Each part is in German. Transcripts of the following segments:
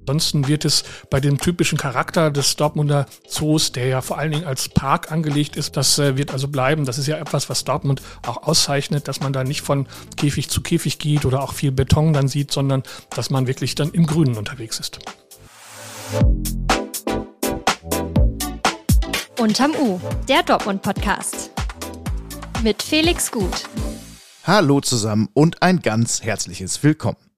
Ansonsten wird es bei dem typischen Charakter des Dortmunder Zoos, der ja vor allen Dingen als Park angelegt ist, das äh, wird also bleiben. Das ist ja etwas, was Dortmund auch auszeichnet, dass man da nicht von Käfig zu Käfig geht oder auch viel Beton dann sieht, sondern dass man wirklich dann im Grünen unterwegs ist. Unterm U, der Dortmund-Podcast. Mit Felix Gut. Hallo zusammen und ein ganz herzliches Willkommen.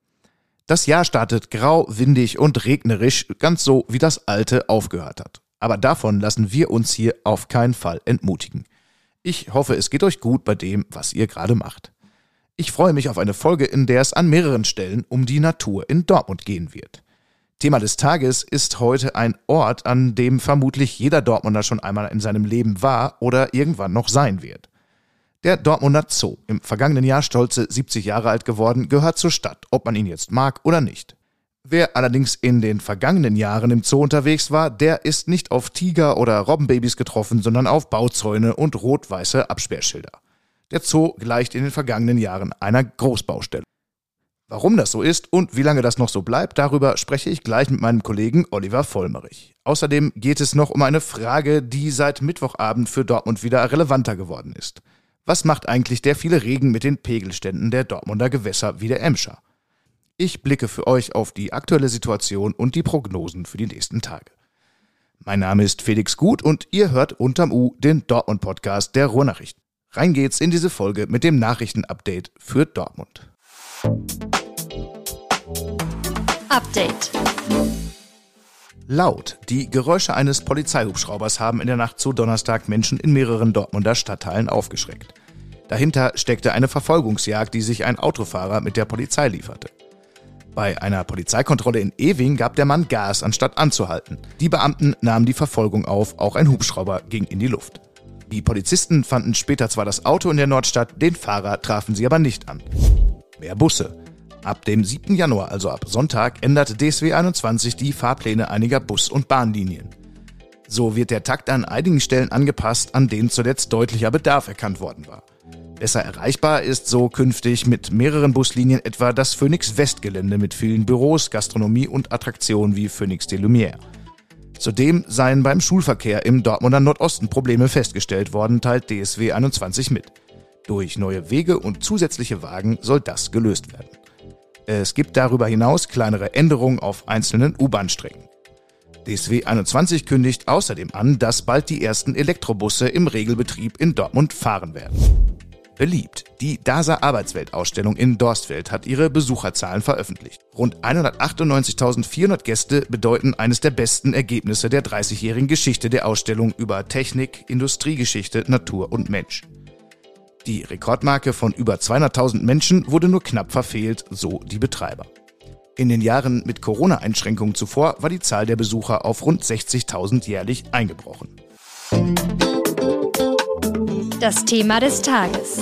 Das Jahr startet grau, windig und regnerisch, ganz so wie das alte aufgehört hat. Aber davon lassen wir uns hier auf keinen Fall entmutigen. Ich hoffe, es geht euch gut bei dem, was ihr gerade macht. Ich freue mich auf eine Folge, in der es an mehreren Stellen um die Natur in Dortmund gehen wird. Thema des Tages ist heute ein Ort, an dem vermutlich jeder Dortmunder schon einmal in seinem Leben war oder irgendwann noch sein wird. Der Dortmunder Zoo, im vergangenen Jahr stolze 70 Jahre alt geworden, gehört zur Stadt, ob man ihn jetzt mag oder nicht. Wer allerdings in den vergangenen Jahren im Zoo unterwegs war, der ist nicht auf Tiger oder Robbenbabys getroffen, sondern auf Bauzäune und rot-weiße Absperrschilder. Der Zoo gleicht in den vergangenen Jahren einer Großbaustelle. Warum das so ist und wie lange das noch so bleibt, darüber spreche ich gleich mit meinem Kollegen Oliver Vollmerich. Außerdem geht es noch um eine Frage, die seit Mittwochabend für Dortmund wieder relevanter geworden ist. Was macht eigentlich der viele Regen mit den Pegelständen der Dortmunder Gewässer wie der Emscher? Ich blicke für euch auf die aktuelle Situation und die Prognosen für die nächsten Tage. Mein Name ist Felix Gut und ihr hört unterm U den Dortmund-Podcast der Ruhrnachrichten. Rein geht's in diese Folge mit dem Nachrichtenupdate für Dortmund. Update. Laut. Die Geräusche eines Polizeihubschraubers haben in der Nacht zu Donnerstag Menschen in mehreren Dortmunder Stadtteilen aufgeschreckt. Dahinter steckte eine Verfolgungsjagd, die sich ein Autofahrer mit der Polizei lieferte. Bei einer Polizeikontrolle in Ewing gab der Mann Gas, anstatt anzuhalten. Die Beamten nahmen die Verfolgung auf, auch ein Hubschrauber ging in die Luft. Die Polizisten fanden später zwar das Auto in der Nordstadt, den Fahrer trafen sie aber nicht an. Mehr Busse. Ab dem 7. Januar, also ab Sonntag, ändert DSW 21 die Fahrpläne einiger Bus- und Bahnlinien. So wird der Takt an einigen Stellen angepasst, an denen zuletzt deutlicher Bedarf erkannt worden war. Besser erreichbar ist so künftig mit mehreren Buslinien etwa das Phoenix Westgelände mit vielen Büros, Gastronomie und Attraktionen wie Phoenix de Lumière. Zudem seien beim Schulverkehr im Dortmunder Nordosten Probleme festgestellt worden, teilt DSW 21 mit. Durch neue Wege und zusätzliche Wagen soll das gelöst werden. Es gibt darüber hinaus kleinere Änderungen auf einzelnen U-Bahn-Strecken. DSW 21 kündigt außerdem an, dass bald die ersten Elektrobusse im Regelbetrieb in Dortmund fahren werden. Beliebt. Die DASA Arbeitsweltausstellung in Dorstfeld hat ihre Besucherzahlen veröffentlicht. Rund 198.400 Gäste bedeuten eines der besten Ergebnisse der 30-jährigen Geschichte der Ausstellung über Technik, Industriegeschichte, Natur und Mensch. Die Rekordmarke von über 200.000 Menschen wurde nur knapp verfehlt, so die Betreiber. In den Jahren mit Corona-Einschränkungen zuvor war die Zahl der Besucher auf rund 60.000 jährlich eingebrochen. Das Thema des Tages.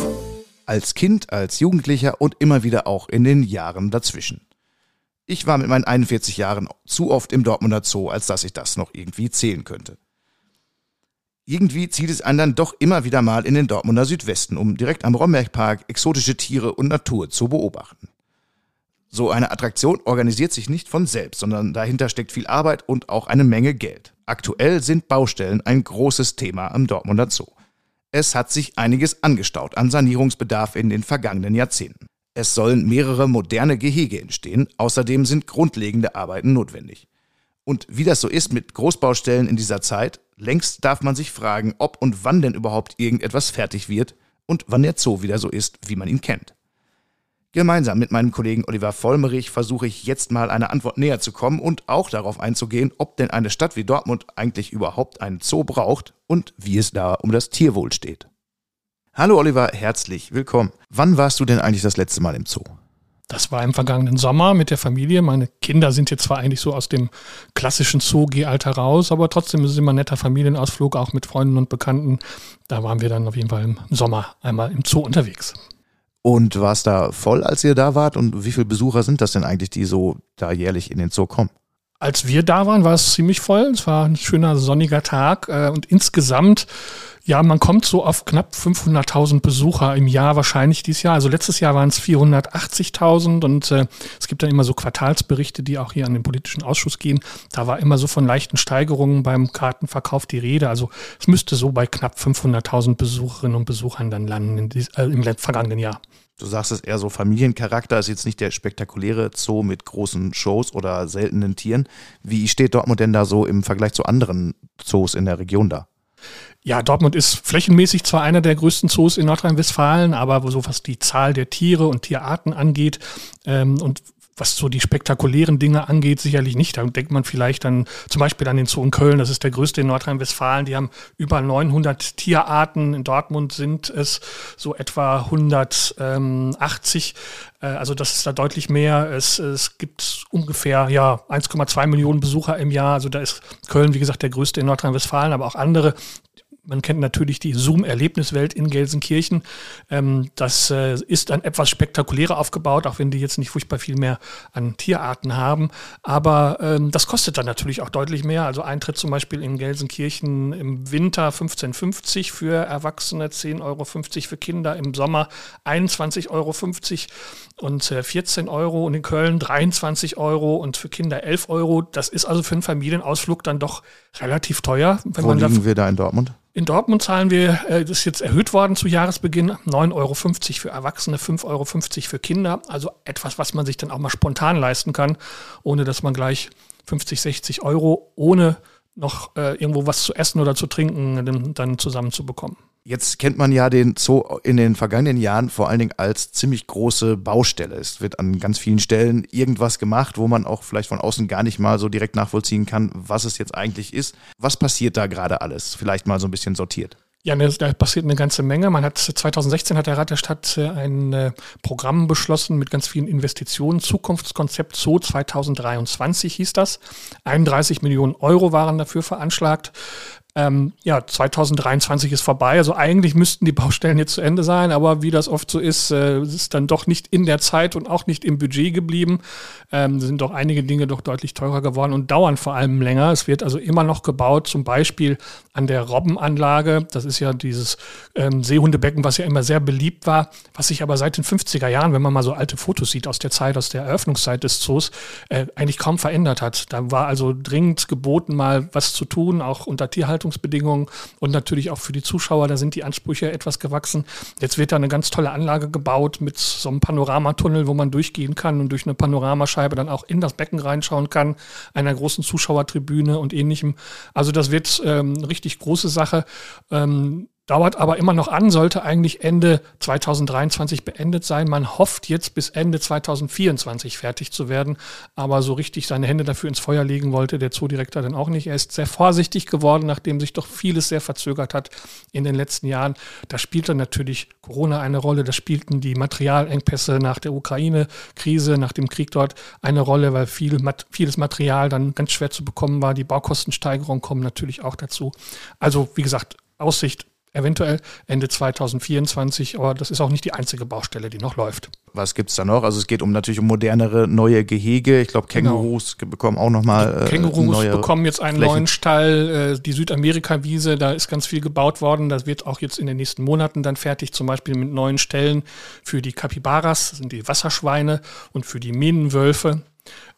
Als Kind, als Jugendlicher und immer wieder auch in den Jahren dazwischen. Ich war mit meinen 41 Jahren zu oft im Dortmunder Zoo, als dass ich das noch irgendwie zählen könnte irgendwie zieht es einen dann doch immer wieder mal in den Dortmunder Südwesten, um direkt am Rombergpark exotische Tiere und Natur zu beobachten. So eine Attraktion organisiert sich nicht von selbst, sondern dahinter steckt viel Arbeit und auch eine Menge Geld. Aktuell sind Baustellen ein großes Thema am Dortmunder Zoo. Es hat sich einiges angestaut an Sanierungsbedarf in den vergangenen Jahrzehnten. Es sollen mehrere moderne Gehege entstehen, außerdem sind grundlegende Arbeiten notwendig. Und wie das so ist mit Großbaustellen in dieser Zeit, längst darf man sich fragen, ob und wann denn überhaupt irgendetwas fertig wird und wann der Zoo wieder so ist, wie man ihn kennt. Gemeinsam mit meinem Kollegen Oliver Vollmerich versuche ich jetzt mal eine Antwort näher zu kommen und auch darauf einzugehen, ob denn eine Stadt wie Dortmund eigentlich überhaupt einen Zoo braucht und wie es da um das Tierwohl steht. Hallo Oliver, herzlich willkommen. Wann warst du denn eigentlich das letzte Mal im Zoo? Das war im vergangenen Sommer mit der Familie. Meine Kinder sind jetzt zwar eigentlich so aus dem klassischen Zoo-Alter raus, aber trotzdem ist es immer ein netter Familienausflug, auch mit Freunden und Bekannten. Da waren wir dann auf jeden Fall im Sommer einmal im Zoo unterwegs. Und war es da voll, als ihr da wart? Und wie viele Besucher sind das denn eigentlich, die so da jährlich in den Zoo kommen? Als wir da waren, war es ziemlich voll. Es war ein schöner sonniger Tag äh, und insgesamt ja, man kommt so auf knapp 500.000 Besucher im Jahr wahrscheinlich dieses Jahr. Also letztes Jahr waren es 480.000 und äh, es gibt dann immer so Quartalsberichte, die auch hier an den politischen Ausschuss gehen. Da war immer so von leichten Steigerungen beim Kartenverkauf die Rede. Also es müsste so bei knapp 500.000 Besucherinnen und Besuchern dann landen dies, äh, im vergangenen Jahr. Du sagst es eher so Familiencharakter, ist jetzt nicht der spektakuläre Zoo mit großen Shows oder seltenen Tieren. Wie steht Dortmund denn da so im Vergleich zu anderen Zoos in der Region da? Ja, Dortmund ist flächenmäßig zwar einer der größten Zoos in Nordrhein-Westfalen, aber so was die Zahl der Tiere und Tierarten angeht ähm, und was so die spektakulären Dinge angeht, sicherlich nicht. Da denkt man vielleicht dann zum Beispiel an den Zoo in Köln, das ist der größte in Nordrhein-Westfalen. Die haben über 900 Tierarten. In Dortmund sind es so etwa 180. Äh, also das ist da deutlich mehr. Es, es gibt ungefähr ja 1,2 Millionen Besucher im Jahr. Also da ist Köln, wie gesagt, der größte in Nordrhein-Westfalen, aber auch andere man kennt natürlich die Zoom-Erlebniswelt in Gelsenkirchen. Ähm, das äh, ist dann etwas spektakulärer aufgebaut, auch wenn die jetzt nicht furchtbar viel mehr an Tierarten haben. Aber ähm, das kostet dann natürlich auch deutlich mehr. Also Eintritt zum Beispiel in Gelsenkirchen im Winter 15,50 für Erwachsene, 10,50 Euro für Kinder, im Sommer 21,50 Euro und äh, 14 Euro und in Köln 23 Euro und für Kinder 11 Euro. Das ist also für einen Familienausflug dann doch relativ teuer. Wo liegen wir da in Dortmund? In Dortmund zahlen wir, äh, das ist jetzt erhöht worden zu Jahresbeginn, 9,50 Euro für Erwachsene, 5,50 Euro für Kinder. Also etwas, was man sich dann auch mal spontan leisten kann, ohne dass man gleich 50, 60 Euro ohne noch äh, irgendwo was zu essen oder zu trinken dann zusammenzubekommen. Jetzt kennt man ja den Zoo in den vergangenen Jahren vor allen Dingen als ziemlich große Baustelle. Es wird an ganz vielen Stellen irgendwas gemacht, wo man auch vielleicht von außen gar nicht mal so direkt nachvollziehen kann, was es jetzt eigentlich ist. Was passiert da gerade alles? Vielleicht mal so ein bisschen sortiert. Ja, ne, da passiert eine ganze Menge. Man hat 2016 hat der Rat der Stadt äh, ein äh, Programm beschlossen mit ganz vielen Investitionen. Zukunftskonzept Zoo 2023 hieß das. 31 Millionen Euro waren dafür veranschlagt. Ähm, ja, 2023 ist vorbei. Also eigentlich müssten die Baustellen jetzt zu Ende sein, aber wie das oft so ist, äh, ist dann doch nicht in der Zeit und auch nicht im Budget geblieben. Ähm, sind doch einige Dinge doch deutlich teurer geworden und dauern vor allem länger. Es wird also immer noch gebaut, zum Beispiel an der Robbenanlage. Das ist ja dieses ähm, Seehundebecken, was ja immer sehr beliebt war, was sich aber seit den 50er Jahren, wenn man mal so alte Fotos sieht aus der Zeit, aus der Eröffnungszeit des Zoos, äh, eigentlich kaum verändert hat. Da war also dringend geboten, mal was zu tun, auch unter Tierhaltung Gestaltungsbedingungen und natürlich auch für die Zuschauer, da sind die Ansprüche etwas gewachsen. Jetzt wird da eine ganz tolle Anlage gebaut mit so einem Panoramatunnel, wo man durchgehen kann und durch eine Panoramascheibe dann auch in das Becken reinschauen kann, einer großen Zuschauertribüne und ähnlichem. Also das wird ähm, eine richtig große Sache. Ähm, dauert aber immer noch an, sollte eigentlich Ende 2023 beendet sein. Man hofft jetzt bis Ende 2024 fertig zu werden, aber so richtig seine Hände dafür ins Feuer legen wollte der Zoodirektor dann auch nicht. Er ist sehr vorsichtig geworden, nachdem sich doch vieles sehr verzögert hat in den letzten Jahren. Da spielte natürlich Corona eine Rolle, da spielten die Materialengpässe nach der Ukraine-Krise, nach dem Krieg dort eine Rolle, weil viel, vieles Material dann ganz schwer zu bekommen war. Die Baukostensteigerungen kommen natürlich auch dazu. Also wie gesagt, Aussicht eventuell Ende 2024, aber das ist auch nicht die einzige Baustelle, die noch läuft. Was gibt es da noch? Also es geht um natürlich um modernere neue Gehege. Ich glaube, genau. Kängurus genau. bekommen auch nochmal. Äh, Kängurus bekommen jetzt einen Flächen. neuen Stall. Äh, die Südamerika-Wiese, da ist ganz viel gebaut worden. Das wird auch jetzt in den nächsten Monaten dann fertig, zum Beispiel mit neuen Stellen für die Capybaras, das sind die Wasserschweine, und für die Mähnenwölfe.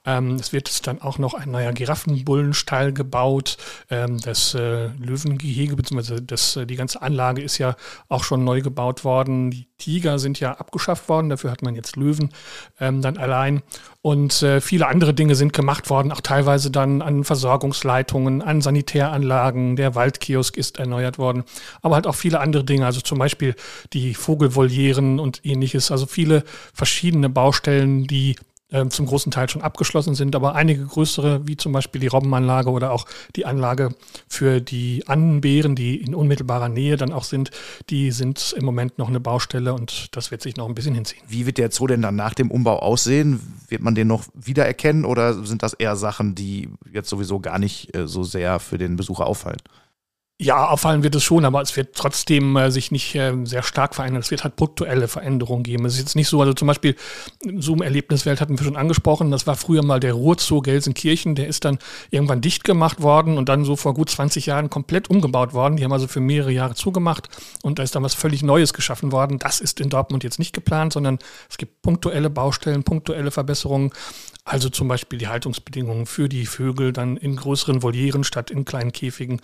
Ähm, es wird dann auch noch ein neuer Giraffenbullenstall gebaut. Ähm, das äh, Löwengehege, beziehungsweise das, äh, die ganze Anlage ist ja auch schon neu gebaut worden. Die Tiger sind ja abgeschafft worden, dafür hat man jetzt Löwen ähm, dann allein. Und äh, viele andere Dinge sind gemacht worden, auch teilweise dann an Versorgungsleitungen, an Sanitäranlagen. Der Waldkiosk ist erneuert worden, aber halt auch viele andere Dinge, also zum Beispiel die Vogelvolieren und ähnliches. Also viele verschiedene Baustellen, die ähm, zum großen Teil schon abgeschlossen sind, aber einige größere, wie zum Beispiel die Robbenanlage oder auch die Anlage für die Annenbeeren, die in unmittelbarer Nähe dann auch sind, die sind im Moment noch eine Baustelle und das wird sich noch ein bisschen hinziehen. Wie wird der Zoo denn dann nach dem Umbau aussehen? Wird man den noch wiedererkennen oder sind das eher Sachen, die jetzt sowieso gar nicht äh, so sehr für den Besucher auffallen? Ja, auffallen wird es schon, aber es wird trotzdem äh, sich nicht äh, sehr stark verändern. Es wird halt punktuelle Veränderungen geben. Es ist jetzt nicht so, also zum Beispiel Zoom-Erlebniswelt hatten wir schon angesprochen. Das war früher mal der Ruhrzoo Gelsenkirchen. Der ist dann irgendwann dicht gemacht worden und dann so vor gut 20 Jahren komplett umgebaut worden. Die haben also für mehrere Jahre zugemacht und da ist dann was völlig Neues geschaffen worden. Das ist in Dortmund jetzt nicht geplant, sondern es gibt punktuelle Baustellen, punktuelle Verbesserungen. Also zum Beispiel die Haltungsbedingungen für die Vögel dann in größeren Volieren statt in kleinen Käfigen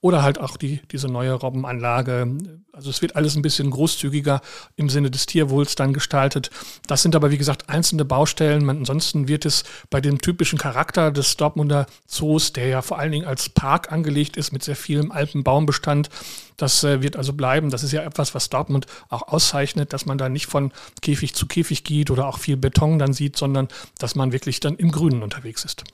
oder halt auch die, diese neue Robbenanlage. Also es wird alles ein bisschen großzügiger im Sinne des Tierwohls dann gestaltet. Das sind aber wie gesagt einzelne Baustellen. ansonsten wird es bei dem typischen Charakter des Dortmunder Zoos, der ja vor allen Dingen als Park angelegt ist mit sehr vielem Alpenbaumbestand, das äh, wird also bleiben. Das ist ja etwas, was Dortmund auch auszeichnet, dass man da nicht von Käfig zu Käfig geht oder auch viel Beton dann sieht, sondern dass man wirklich dann im Grünen unterwegs ist.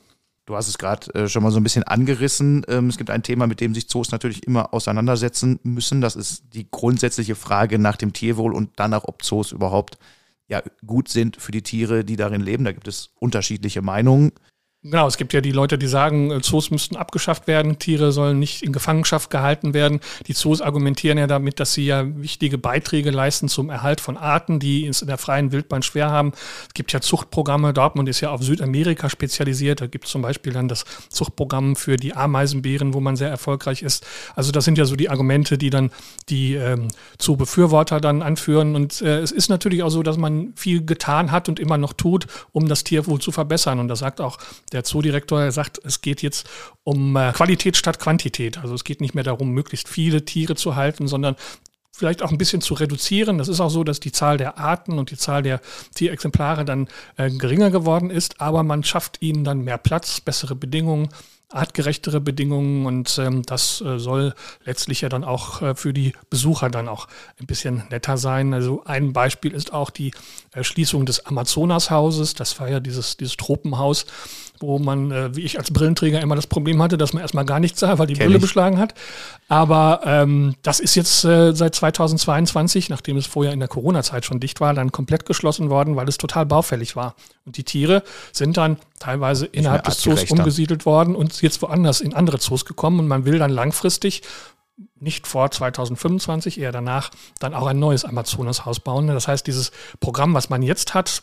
Du hast es gerade äh, schon mal so ein bisschen angerissen. Ähm, es gibt ein Thema, mit dem sich Zoos natürlich immer auseinandersetzen müssen. Das ist die grundsätzliche Frage nach dem Tierwohl und danach, ob Zoos überhaupt ja, gut sind für die Tiere, die darin leben. Da gibt es unterschiedliche Meinungen. Genau, es gibt ja die Leute, die sagen, äh, Zoos müssten abgeschafft werden, Tiere sollen nicht in Gefangenschaft gehalten werden. Die Zoos argumentieren ja damit, dass sie ja wichtige Beiträge leisten zum Erhalt von Arten, die es in der freien Wildbahn schwer haben. Es gibt ja Zuchtprogramme, Dortmund ist ja auf Südamerika spezialisiert. Da gibt es zum Beispiel dann das Zuchtprogramm für die Ameisenbären, wo man sehr erfolgreich ist. Also das sind ja so die Argumente, die dann die ähm, Zoo-Befürworter dann anführen. Und äh, es ist natürlich auch so, dass man viel getan hat und immer noch tut, um das Tierwohl zu verbessern. Und da sagt auch der Zoodirektor sagt, es geht jetzt um äh, Qualität statt Quantität. Also es geht nicht mehr darum, möglichst viele Tiere zu halten, sondern vielleicht auch ein bisschen zu reduzieren. Das ist auch so, dass die Zahl der Arten und die Zahl der Tierexemplare dann äh, geringer geworden ist, aber man schafft ihnen dann mehr Platz, bessere Bedingungen artgerechtere Bedingungen und ähm, das äh, soll letztlich ja dann auch äh, für die Besucher dann auch ein bisschen netter sein. Also ein Beispiel ist auch die äh, Schließung des Amazonashauses. Das war ja dieses, dieses Tropenhaus, wo man, äh, wie ich als Brillenträger immer das Problem hatte, dass man erstmal gar nichts sah, weil die Kenn Brille ich. beschlagen hat. Aber ähm, das ist jetzt äh, seit 2022, nachdem es vorher in der Corona-Zeit schon dicht war, dann komplett geschlossen worden, weil es total baufällig war. Und die Tiere sind dann teilweise innerhalb des Zoos umgesiedelt worden und jetzt woanders in andere Zoos gekommen. Und man will dann langfristig nicht vor 2025, eher danach, dann auch ein neues Amazonashaus bauen. Das heißt, dieses Programm, was man jetzt hat,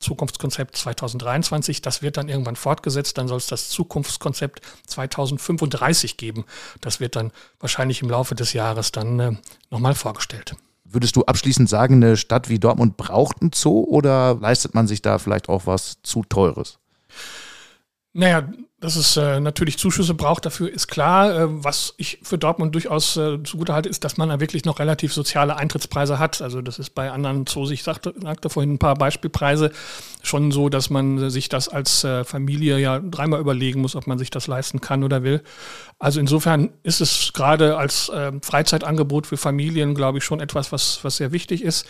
Zukunftskonzept 2023, das wird dann irgendwann fortgesetzt, dann soll es das Zukunftskonzept 2035 geben. Das wird dann wahrscheinlich im Laufe des Jahres dann äh, nochmal vorgestellt. Würdest du abschließend sagen, eine Stadt wie Dortmund braucht einen Zoo oder leistet man sich da vielleicht auch was zu teures? Naja, dass es äh, natürlich Zuschüsse braucht, dafür ist klar. Äh, was ich für Dortmund durchaus äh, zugute halte, ist, dass man da wirklich noch relativ soziale Eintrittspreise hat. Also das ist bei anderen Zoos, ich sagte, sagte vorhin ein paar Beispielpreise, schon so, dass man sich das als äh, Familie ja dreimal überlegen muss, ob man sich das leisten kann oder will. Also insofern ist es gerade als äh, Freizeitangebot für Familien, glaube ich, schon etwas, was, was sehr wichtig ist.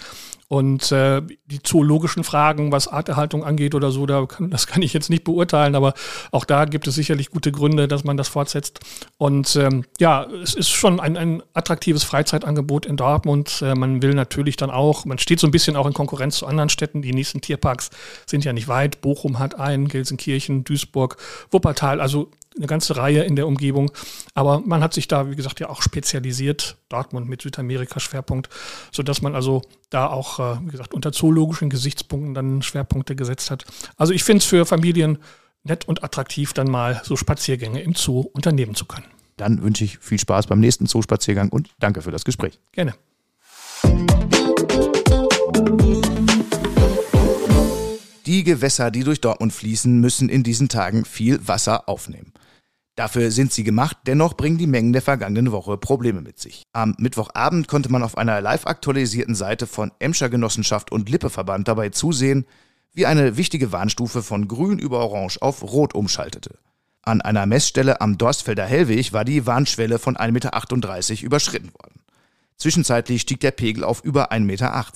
Und äh, die zoologischen Fragen, was Arterhaltung angeht oder so, da kann, das kann ich jetzt nicht beurteilen, aber auch da gibt es sicherlich gute Gründe, dass man das fortsetzt. Und ähm, ja, es ist schon ein, ein attraktives Freizeitangebot in Dortmund. Äh, man will natürlich dann auch, man steht so ein bisschen auch in Konkurrenz zu anderen Städten. Die nächsten Tierparks sind ja nicht weit. Bochum hat einen, Gelsenkirchen, Duisburg, Wuppertal. Also eine ganze Reihe in der Umgebung. Aber man hat sich da, wie gesagt, ja auch spezialisiert, Dortmund mit Südamerika-Schwerpunkt, sodass man also da auch, äh, wie gesagt, unter zoologischen Gesichtspunkten dann Schwerpunkte gesetzt hat. Also ich finde es für Familien nett und attraktiv, dann mal so Spaziergänge im Zoo unternehmen zu können. Dann wünsche ich viel Spaß beim nächsten Zoo-Spaziergang und danke für das Gespräch. Gerne. Die Gewässer, die durch Dortmund fließen, müssen in diesen Tagen viel Wasser aufnehmen. Dafür sind sie gemacht, dennoch bringen die Mengen der vergangenen Woche Probleme mit sich. Am Mittwochabend konnte man auf einer live aktualisierten Seite von Emscher Genossenschaft und Lippeverband dabei zusehen, wie eine wichtige Warnstufe von grün über orange auf rot umschaltete. An einer Messstelle am Dorstfelder Hellweg war die Warnschwelle von 1,38 Meter überschritten worden. Zwischenzeitlich stieg der Pegel auf über 1,80 Meter.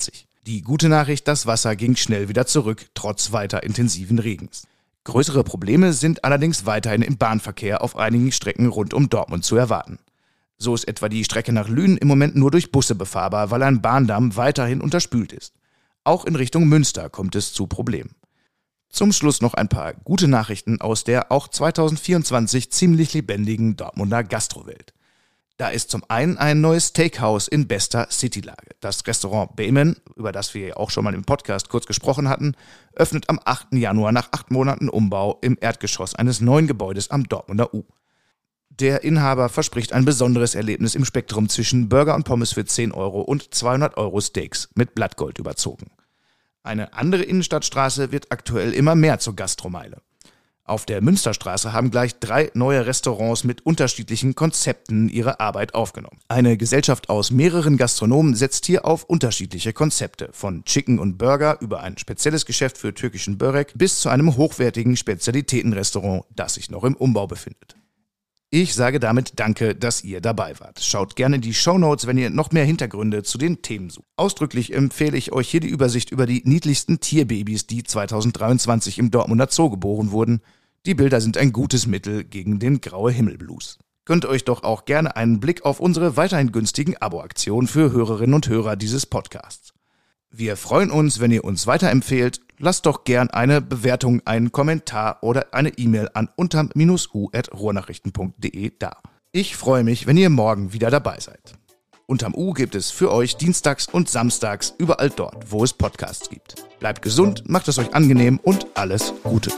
Die gute Nachricht, das Wasser ging schnell wieder zurück, trotz weiter intensiven Regens. Größere Probleme sind allerdings weiterhin im Bahnverkehr auf einigen Strecken rund um Dortmund zu erwarten. So ist etwa die Strecke nach Lünen im Moment nur durch Busse befahrbar, weil ein Bahndamm weiterhin unterspült ist. Auch in Richtung Münster kommt es zu Problemen. Zum Schluss noch ein paar gute Nachrichten aus der auch 2024 ziemlich lebendigen Dortmunder Gastrowelt. Da ist zum einen ein neues Steakhouse in bester Citylage. Das Restaurant Bayman, über das wir auch schon mal im Podcast kurz gesprochen hatten, öffnet am 8. Januar nach acht Monaten Umbau im Erdgeschoss eines neuen Gebäudes am Dortmunder U. Der Inhaber verspricht ein besonderes Erlebnis im Spektrum zwischen Burger und Pommes für 10 Euro und 200 Euro Steaks mit Blattgold überzogen. Eine andere Innenstadtstraße wird aktuell immer mehr zur Gastromeile. Auf der Münsterstraße haben gleich drei neue Restaurants mit unterschiedlichen Konzepten ihre Arbeit aufgenommen. Eine Gesellschaft aus mehreren Gastronomen setzt hier auf unterschiedliche Konzepte, von Chicken und Burger über ein spezielles Geschäft für türkischen Börek bis zu einem hochwertigen Spezialitätenrestaurant, das sich noch im Umbau befindet. Ich sage damit Danke, dass ihr dabei wart. Schaut gerne die Show Notes, wenn ihr noch mehr Hintergründe zu den Themen sucht. Ausdrücklich empfehle ich euch hier die Übersicht über die niedlichsten Tierbabys, die 2023 im Dortmunder Zoo geboren wurden. Die Bilder sind ein gutes Mittel gegen den graue Himmelblues. Könnt euch doch auch gerne einen Blick auf unsere weiterhin günstigen Abo-Aktionen für Hörerinnen und Hörer dieses Podcasts. Wir freuen uns, wenn ihr uns weiterempfehlt. Lasst doch gern eine Bewertung, einen Kommentar oder eine E-Mail an unterm-u.ruhrnachrichten.de da. Ich freue mich, wenn ihr morgen wieder dabei seid. Unterm U gibt es für euch dienstags und samstags überall dort, wo es Podcasts gibt. Bleibt gesund, macht es euch angenehm und alles Gute.